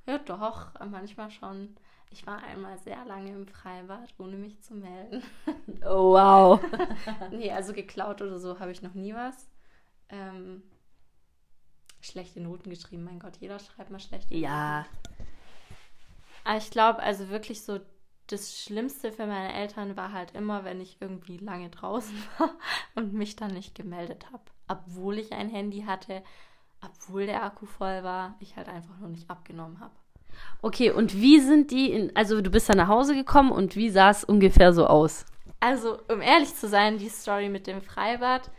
Ja, doch, manchmal schon. Ich war einmal sehr lange im Freibad, ohne mich zu melden.
Oh, wow. <laughs>
nee, also geklaut oder so habe ich noch nie was. Ähm, schlechte Noten geschrieben, mein Gott, jeder schreibt mal schlechte Noten.
Ja.
Aber ich glaube, also wirklich so das Schlimmste für meine Eltern war halt immer, wenn ich irgendwie lange draußen <laughs> war und mich dann nicht gemeldet habe. Obwohl ich ein Handy hatte, obwohl der Akku voll war, ich halt einfach nur nicht abgenommen habe.
Okay, und wie sind die, in, also du bist dann nach Hause gekommen und wie sah es ungefähr so aus?
Also, um ehrlich zu sein, die Story mit dem Freibad,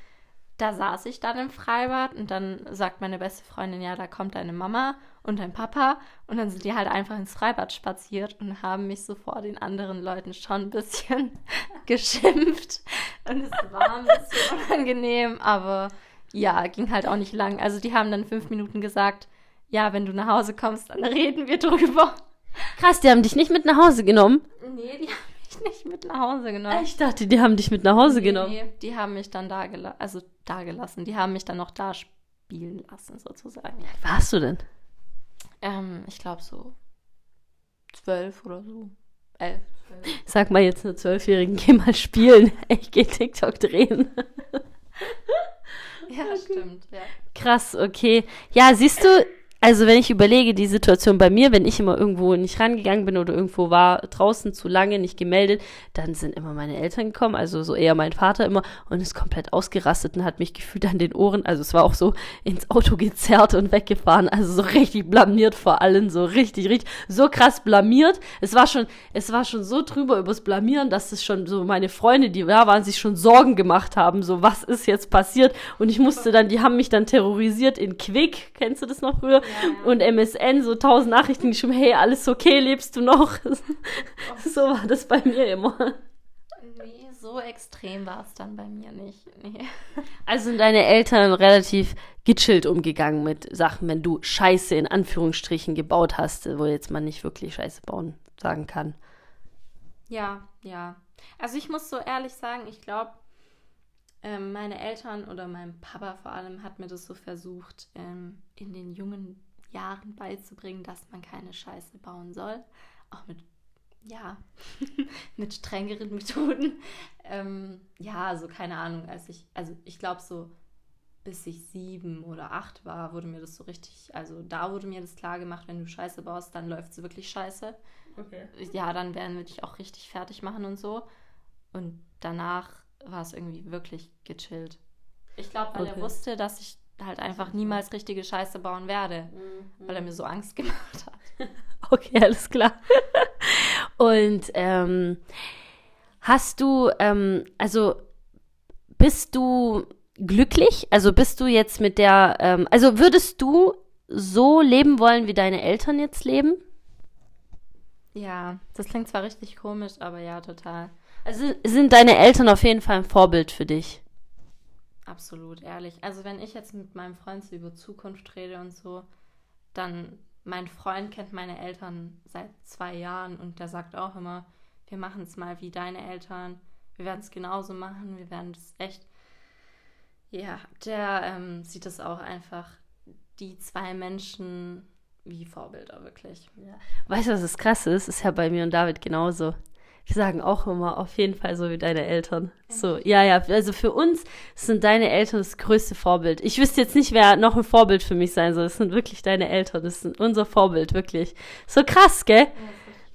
da saß ich dann im Freibad und dann sagt meine beste Freundin, ja, da kommt deine Mama und dein Papa und dann sind die halt einfach ins Freibad spaziert und haben mich so vor den anderen Leuten schon ein bisschen <laughs> geschimpft und es war ein bisschen unangenehm, aber ja, ging halt auch nicht lang. Also die haben dann fünf Minuten gesagt, ja, wenn du nach Hause kommst, dann reden wir drüber.
Krass, die haben dich nicht mit nach Hause genommen?
Nee, die haben mich nicht mit nach Hause genommen.
Ich dachte, die haben dich mit nach Hause
nee,
genommen.
Nee, die haben mich dann da gelassen, also da gelassen. Die haben mich dann noch da spielen lassen, sozusagen.
Wie warst du denn?
Ähm, ich glaube so zwölf oder so. Elf. <laughs>
Sag mal jetzt einer Zwölfjährigen, geh mal spielen. <laughs> Ich geh TikTok drehen.
Ja, stimmt. Ja.
Krass, okay. Ja, siehst du, also wenn ich überlege, die Situation bei mir, wenn ich immer irgendwo nicht rangegangen bin oder irgendwo war, draußen zu lange nicht gemeldet, dann sind immer meine Eltern gekommen, also so eher mein Vater immer und ist komplett ausgerastet und hat mich gefühlt an den Ohren, also es war auch so ins Auto gezerrt und weggefahren, also so richtig blamiert vor allen, so richtig, richtig, so krass blamiert. Es war schon, es war schon so drüber übers Blamieren, dass es schon so meine Freunde, die da waren, sich schon Sorgen gemacht haben, so was ist jetzt passiert und ich musste dann, die haben mich dann terrorisiert in Quick, kennst du das noch früher? Und MSN, so tausend Nachrichten geschrieben, hey, alles okay, lebst du noch? so war das bei mir immer.
Nee, so extrem war es dann bei mir nicht. Nee.
Also sind deine Eltern relativ gechillt umgegangen mit Sachen, wenn du Scheiße in Anführungsstrichen gebaut hast, wo jetzt man nicht wirklich Scheiße bauen sagen kann.
Ja, ja. Also ich muss so ehrlich sagen, ich glaube, ähm, meine Eltern oder mein Papa vor allem hat mir das so versucht, ähm, in den jungen Jahren beizubringen, dass man keine Scheiße bauen soll. Auch mit, ja, <laughs> mit strengeren Methoden. Ähm, ja, also keine Ahnung, als ich, also ich glaube so, bis ich sieben oder acht war, wurde mir das so richtig, also da wurde mir das klar gemacht, wenn du Scheiße baust, dann läuft es wirklich scheiße.
Okay.
Ja, dann werden wir dich auch richtig fertig machen und so. Und danach war es irgendwie wirklich gechillt. Ich glaube, weil
Okay.
er wusste, dass ich halt einfach niemals richtige Scheiße bauen werde, weil er mir so Angst <laughs> gemacht hat. <laughs>
Okay, alles klar. <laughs> Und ähm, hast du, ähm, also bist du glücklich? Also bist du jetzt mit der, ähm, also würdest du so leben wollen, wie deine Eltern jetzt leben?
Ja, das klingt zwar richtig komisch, aber ja, total.
Also sind deine Eltern auf jeden Fall ein Vorbild für dich?
Absolut, ehrlich. Also wenn ich jetzt mit meinem Freund so über Zukunft rede und so, dann mein Freund kennt meine Eltern seit zwei Jahren und der sagt auch immer, wir machen es mal wie deine Eltern, wir werden es genauso machen, wir werden das echt. Ja, der ähm, sieht es auch einfach, die zwei Menschen wie Vorbilder, wirklich.
Weißt du, was das krass ist? Ist ja bei mir und David genauso. Wir sagen auch immer auf jeden Fall so wie deine Eltern. So, ja, ja, also für uns sind deine Eltern das größte Vorbild. Ich wüsste jetzt nicht, wer noch ein Vorbild für mich sein soll. Das sind wirklich deine Eltern. Das sind unser Vorbild, wirklich. So krass, gell?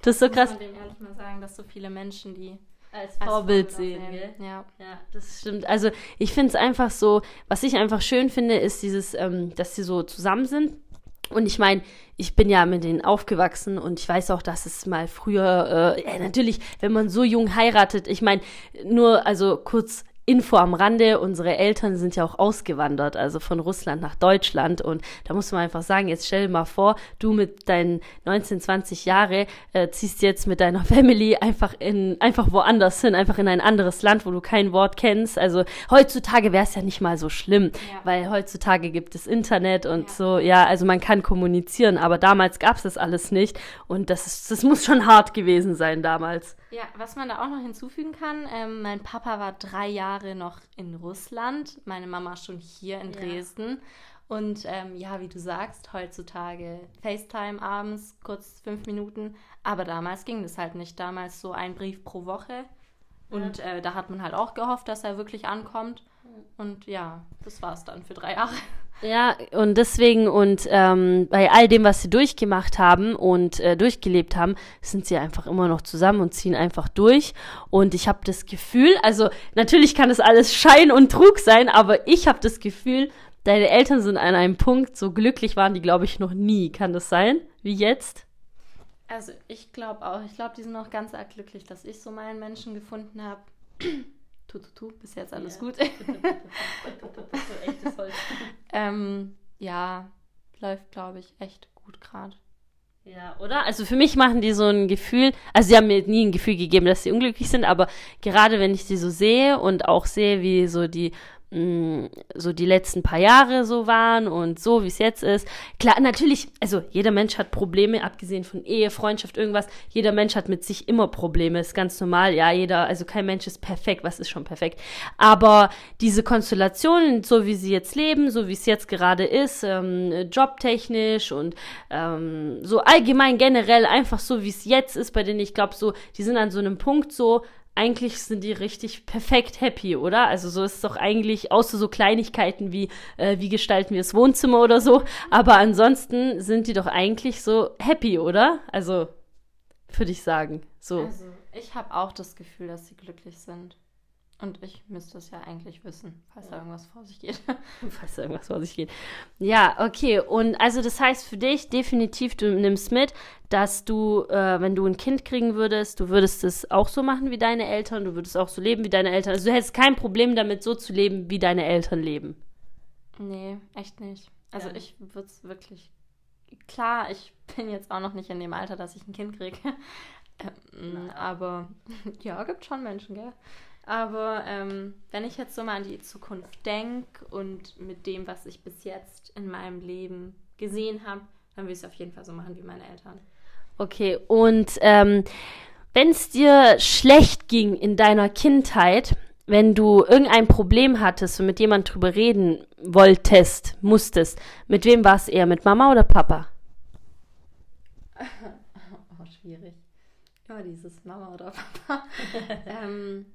Das ist so krass.
Muss man dem ehrlich mal sagen, dass so viele Menschen die
Als
als
Vorbild
Vorbilder
sehen, gell?
Ja.
Ja, das stimmt. Also ich finde es einfach so, was ich einfach schön finde, ist dieses, ähm, dass sie so zusammen sind. Und ich meine, ich bin ja mit denen aufgewachsen und ich weiß auch, dass es mal früher, äh, ja, natürlich, wenn man so jung heiratet, ich meine, nur, also kurz Info am Rande, unsere Eltern sind ja auch ausgewandert, also von Russland nach Deutschland und da muss man einfach sagen, jetzt stell dir mal vor, du mit deinen 19, 20 Jahre äh, ziehst jetzt mit deiner <laughs> Family einfach in, einfach woanders hin, einfach in ein anderes Land, wo du kein Wort kennst. Also heutzutage wäre es ja nicht mal so schlimm,
Ja.
weil heutzutage gibt es Internet und
Ja.
so, ja, also man kann kommunizieren, aber damals gab es das alles nicht und das ist, das muss schon hart gewesen sein damals.
Ja, was man da auch noch hinzufügen kann, ähm, mein Papa war drei Jahre noch in Russland, meine Mama schon hier in
Ja.
Dresden. Und ähm, ja, wie du sagst, heutzutage FaceTime abends, kurz fünf Minuten. Aber damals ging das halt nicht. Damals so ein Brief pro Woche. Und äh, da hat man halt auch gehofft, dass er wirklich ankommt. Und ja, das war es dann für drei Jahre.
Ja, und deswegen und ähm, bei all dem, was sie durchgemacht haben und äh, durchgelebt haben, sind sie einfach immer noch zusammen und ziehen einfach durch. Und ich habe das Gefühl, also natürlich kann das alles Schein und Trug sein, aber ich habe das Gefühl, deine Eltern sind an einem Punkt, so glücklich waren die, glaube ich, noch nie. Kann das sein? Wie jetzt?
Also ich glaube auch, ich glaube, die sind noch ganz arg glücklich, dass ich so meinen Menschen gefunden habe. Tu, tu, tu, bis jetzt alles
Ja.
gut.
Echtes Holz. <laughs>
ähm, ja, läuft, glaube ich, echt gut gerade.
Ja, oder? Also für mich machen die so ein Gefühl, also sie haben mir nie ein Gefühl gegeben, dass sie unglücklich sind, aber gerade wenn ich sie so sehe und auch sehe, wie so die mh, so die letzten paar Jahre so waren und so, wie es jetzt ist. Klar, natürlich, also jeder Mensch hat Probleme, abgesehen von Ehe, Freundschaft, irgendwas. Jeder Mensch hat mit sich immer Probleme, ist ganz normal. Ja, jeder, also kein Mensch ist perfekt, was ist schon perfekt. Aber diese Konstellationen, so wie sie jetzt leben, so wie es jetzt gerade ist, ähm, jobtechnisch und ähm, so allgemein generell einfach so, wie es jetzt ist, bei denen ich glaube, so, die sind an so einem Punkt so, eigentlich sind die richtig perfekt happy, oder? Also so ist es doch eigentlich, außer so Kleinigkeiten wie, äh, wie gestalten wir das Wohnzimmer oder so. Aber ansonsten sind die doch eigentlich so happy, oder? Also, würde ich sagen. So.
Also, ich habe auch das Gefühl, dass sie glücklich sind. Und ich müsste es ja eigentlich wissen, falls da irgendwas vor sich geht. <laughs> <laughs>
Falls da irgendwas vor sich geht. Ja, okay. Und also das heißt für dich definitiv, du nimmst mit, dass du, äh, wenn du ein Kind kriegen würdest, du würdest es auch so machen wie deine Eltern, du würdest auch so leben wie deine Eltern. Also du hättest kein Problem damit, so zu leben, wie deine Eltern leben.
nee, echt nicht. Also
Ja.
ich würde es wirklich. Klar, ich <laughs> bin jetzt auch noch nicht in dem Alter, dass ich ein Kind kriege. Ähm, aber ja, gibt schon Menschen, gell? Aber ähm, wenn ich jetzt so mal an die Zukunft denke und mit dem, was ich bis jetzt in meinem Leben gesehen habe, dann will ich es auf jeden Fall so machen wie meine Eltern.
Okay, und ähm, wenn es dir schlecht ging in deiner Kindheit, wenn du irgendein Problem hattest und mit jemand drüber reden wolltest, musstest, mit wem war es eher? Mit Mama oder Papa? <laughs>
Oh, schwierig. Ja, dieses Mama oder Papa. <laughs> ähm,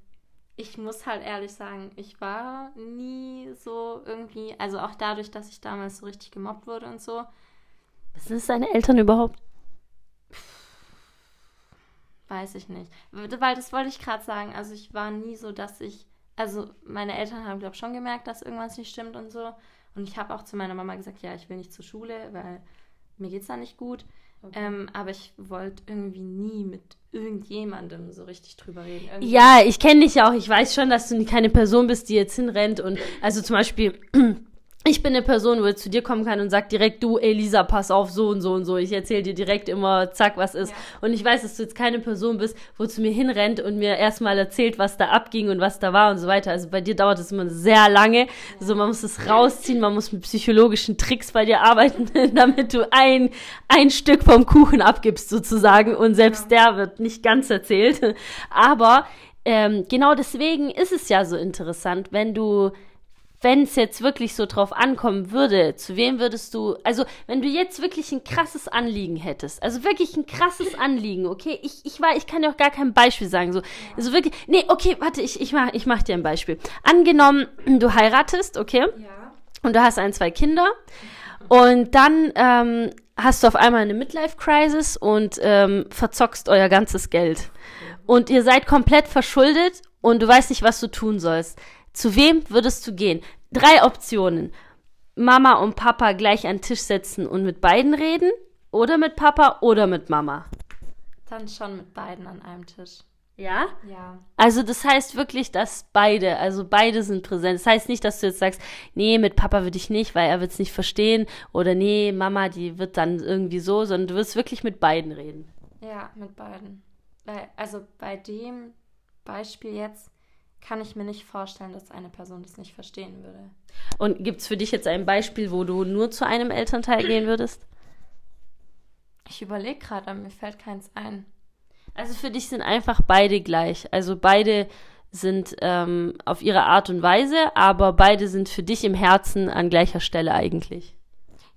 ich muss halt ehrlich sagen, ich war nie so irgendwie, also auch dadurch, dass ich damals so richtig gemobbt wurde und so.
Was ist deine Eltern überhaupt?
Weiß ich nicht. Weil das wollte ich gerade sagen. Also ich war nie so, dass ich. Also meine Eltern haben, glaube ich, schon gemerkt, dass irgendwas nicht stimmt und so. Und ich habe auch zu meiner Mama gesagt, ja, ich will nicht zur Schule, weil mir geht's da nicht gut. Ähm, aber ich wollte irgendwie nie mit irgendjemandem so richtig drüber reden. Irgendwie-
Ja, ich kenne dich ja auch. Ich weiß schon, dass du keine Person bist, die jetzt hinrennt und also zum Beispiel. <clears throat> Ich bin eine Person, wo ich zu dir kommen kann und sag direkt, du, Elisa, pass auf, so und so und so. Ich erzähle dir direkt immer, zack, was ist.
Ja.
Und ich weiß, dass du jetzt keine Person bist, wo zu mir hinrennt und mir erstmal erzählt, was da abging und was da war und so weiter. Also bei dir dauert es immer sehr lange. Also man muss es rausziehen, man muss mit psychologischen Tricks bei dir arbeiten, <laughs> damit du ein, ein Stück vom Kuchen abgibst sozusagen und selbst der wird nicht ganz erzählt. <laughs> Aber ähm, genau deswegen ist es ja so interessant, wenn du wenn es jetzt wirklich so drauf ankommen würde, zu wem würdest du, also wenn du jetzt wirklich ein krasses Anliegen hättest, also wirklich ein krasses Anliegen, okay, ich, ich war, ich kann dir auch gar kein Beispiel sagen, so, also wirklich, nee, okay, warte, ich, ich mach, ich mach dir ein Beispiel. Angenommen, du heiratest, okay,
Ja.
und du hast ein, zwei Kinder und dann ähm, hast du auf einmal eine Midlife-Crisis und ähm, verzockst euer ganzes Geld. Und ihr seid komplett verschuldet und du weißt nicht, was du tun sollst. Zu wem würdest du gehen? Drei Optionen. Mama und Papa gleich an den Tisch setzen und mit beiden reden oder mit Papa oder mit Mama.
Dann schon mit beiden an einem Tisch.
Ja?
Ja.
Also das heißt wirklich, dass beide, also beide sind präsent. Das heißt nicht, dass du jetzt sagst, nee, mit Papa würde ich nicht, weil er wird es nicht verstehen. Oder nee, Mama, die wird dann irgendwie so, sondern du wirst wirklich mit beiden reden.
Ja, mit beiden. Weil, also bei dem Beispiel jetzt kann ich mir nicht vorstellen, dass eine Person das nicht verstehen würde.
Und gibt's für dich jetzt ein Beispiel, wo du nur zu einem Elternteil gehen würdest?
Ich überlege gerade, aber mir fällt keins ein.
Also für dich sind einfach beide gleich. Also beide sind ähm, auf ihre Art und Weise, aber beide sind für dich im Herzen an gleicher Stelle eigentlich.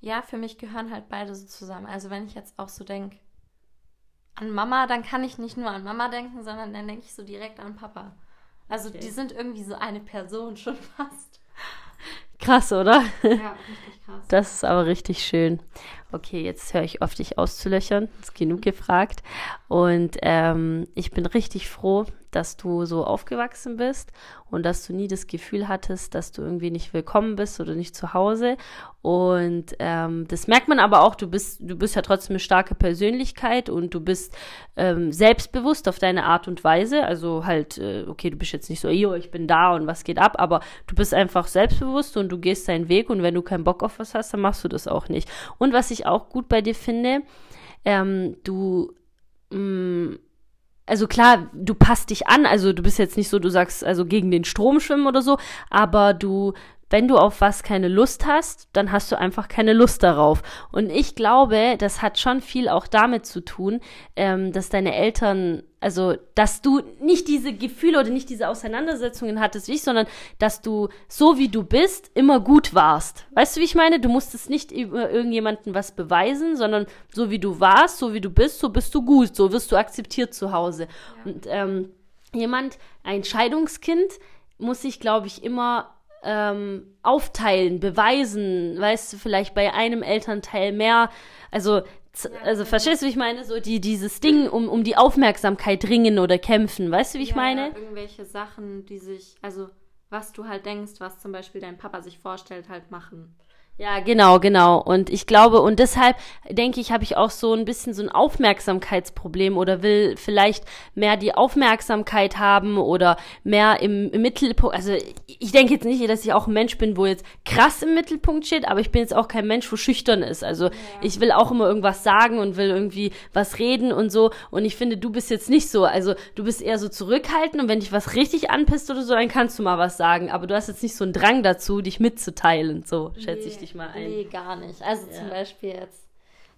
Ja, für mich gehören halt beide so zusammen. Also wenn ich jetzt auch so denke an Mama, dann kann ich nicht nur an Mama denken, sondern dann denke ich so direkt an Papa. Also okay. die sind irgendwie so eine Person schon <laughs> fast.
Krass, oder? Ja, richtig krass. Das ist aber richtig schön. Okay, jetzt höre ich auf, dich auszulöchern. Ist genug gefragt. Und ähm, ich bin richtig froh, dass du so aufgewachsen bist und dass du nie das Gefühl hattest, dass du irgendwie nicht willkommen bist oder nicht zu Hause. Und ähm, das merkt man aber auch, du bist, du bist ja trotzdem eine starke Persönlichkeit und du bist ähm, selbstbewusst auf deine Art und Weise. Also halt, äh, okay, du bist jetzt nicht so, yo, ich bin da und was geht ab, aber du bist einfach selbstbewusst und du gehst deinen Weg und wenn du keinen Bock auf was hast, dann machst du das auch nicht. Und was ich auch gut bei dir finde, ähm, du mh, mm, also klar, du passt dich an, also du bist jetzt nicht so, du sagst also gegen den Strom schwimmen oder so, aber du wenn du auf was keine Lust hast, dann hast du einfach keine Lust darauf. Und ich glaube, das hat schon viel auch damit zu tun, ähm, dass deine Eltern, also dass du nicht diese Gefühle oder nicht diese Auseinandersetzungen hattest wie ich, sondern dass du so wie du bist immer gut warst. Weißt du, wie ich meine? Du musstest nicht über irgendjemanden was beweisen, sondern so wie du warst, so wie du bist, so bist du gut, so wirst du akzeptiert zu Hause. Ja. Und ähm, jemand, ein Scheidungskind, muss sich, glaube ich, immer ähm, aufteilen, beweisen, weißt du, vielleicht bei einem Elternteil mehr, also also verstehst du, wie ich meine? So die, dieses Ding um, um die Aufmerksamkeit ringen oder kämpfen. Weißt du, wie ich ja, meine?
Ja, irgendwelche Sachen, die sich, also was du halt denkst, was zum Beispiel dein Papa sich vorstellt, halt machen.
Ja, genau, genau. Und ich glaube, und deshalb denke ich, habe ich auch so ein bisschen so ein Aufmerksamkeitsproblem oder will vielleicht mehr die Aufmerksamkeit haben oder mehr im, im Mittelpunkt. Also ich denke jetzt nicht, dass ich auch ein Mensch bin, wo jetzt krass im Mittelpunkt steht, aber ich bin jetzt auch kein Mensch, wo schüchtern ist. Also ja. ich will auch immer irgendwas sagen und will irgendwie was reden und so. Und ich finde, du bist jetzt nicht so. Also du bist eher so zurückhaltend und wenn dich was richtig anpisst oder so, dann kannst du mal was sagen. Aber du hast jetzt nicht so einen Drang dazu, dich mitzuteilen. So schätze ich dich mal ein.
Nee, gar nicht. Also ja. zum Beispiel jetzt,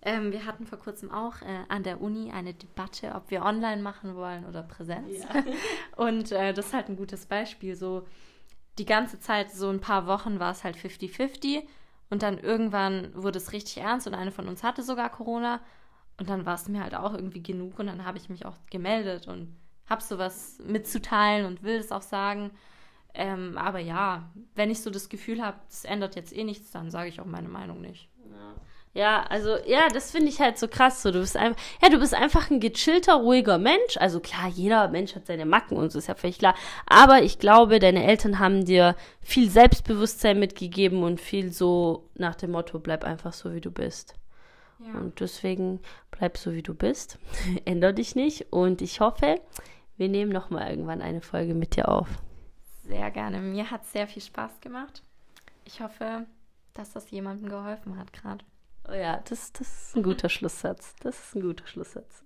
ähm, wir hatten vor kurzem auch äh, an der Uni eine Debatte, ob wir online machen wollen oder Präsenz. Ja. <laughs> Und äh, das ist halt ein gutes Beispiel. So die ganze Zeit, so ein paar Wochen war es halt 50-50 und dann irgendwann wurde es richtig ernst und eine von uns hatte sogar Corona und dann war es mir halt auch irgendwie genug und dann habe ich mich auch gemeldet und habe sowas mitzuteilen und will es auch sagen. Ähm, aber ja, wenn ich so das Gefühl habe, das ändert jetzt eh nichts, dann sage ich auch meine Meinung nicht.
Ja. also ja, das finde ich halt so krass. So, du bist einfach, ja, du bist einfach ein gechillter, ruhiger Mensch. Also klar, jeder Mensch hat seine Macken und so ist ja völlig klar. Aber ich glaube, deine Eltern haben dir viel Selbstbewusstsein mitgegeben und viel so nach dem Motto, bleib einfach so wie du bist. Ja. Und deswegen bleib so wie du bist. <laughs> Änder dich nicht. Und ich hoffe, wir nehmen noch mal irgendwann eine Folge mit dir auf
sehr gerne. Mir hat es sehr viel Spaß gemacht. Ich hoffe, dass das jemandem geholfen hat gerade.
Oh ja, das, das ist ein guter Schlusssatz. Das ist ein guter Schlusssatz.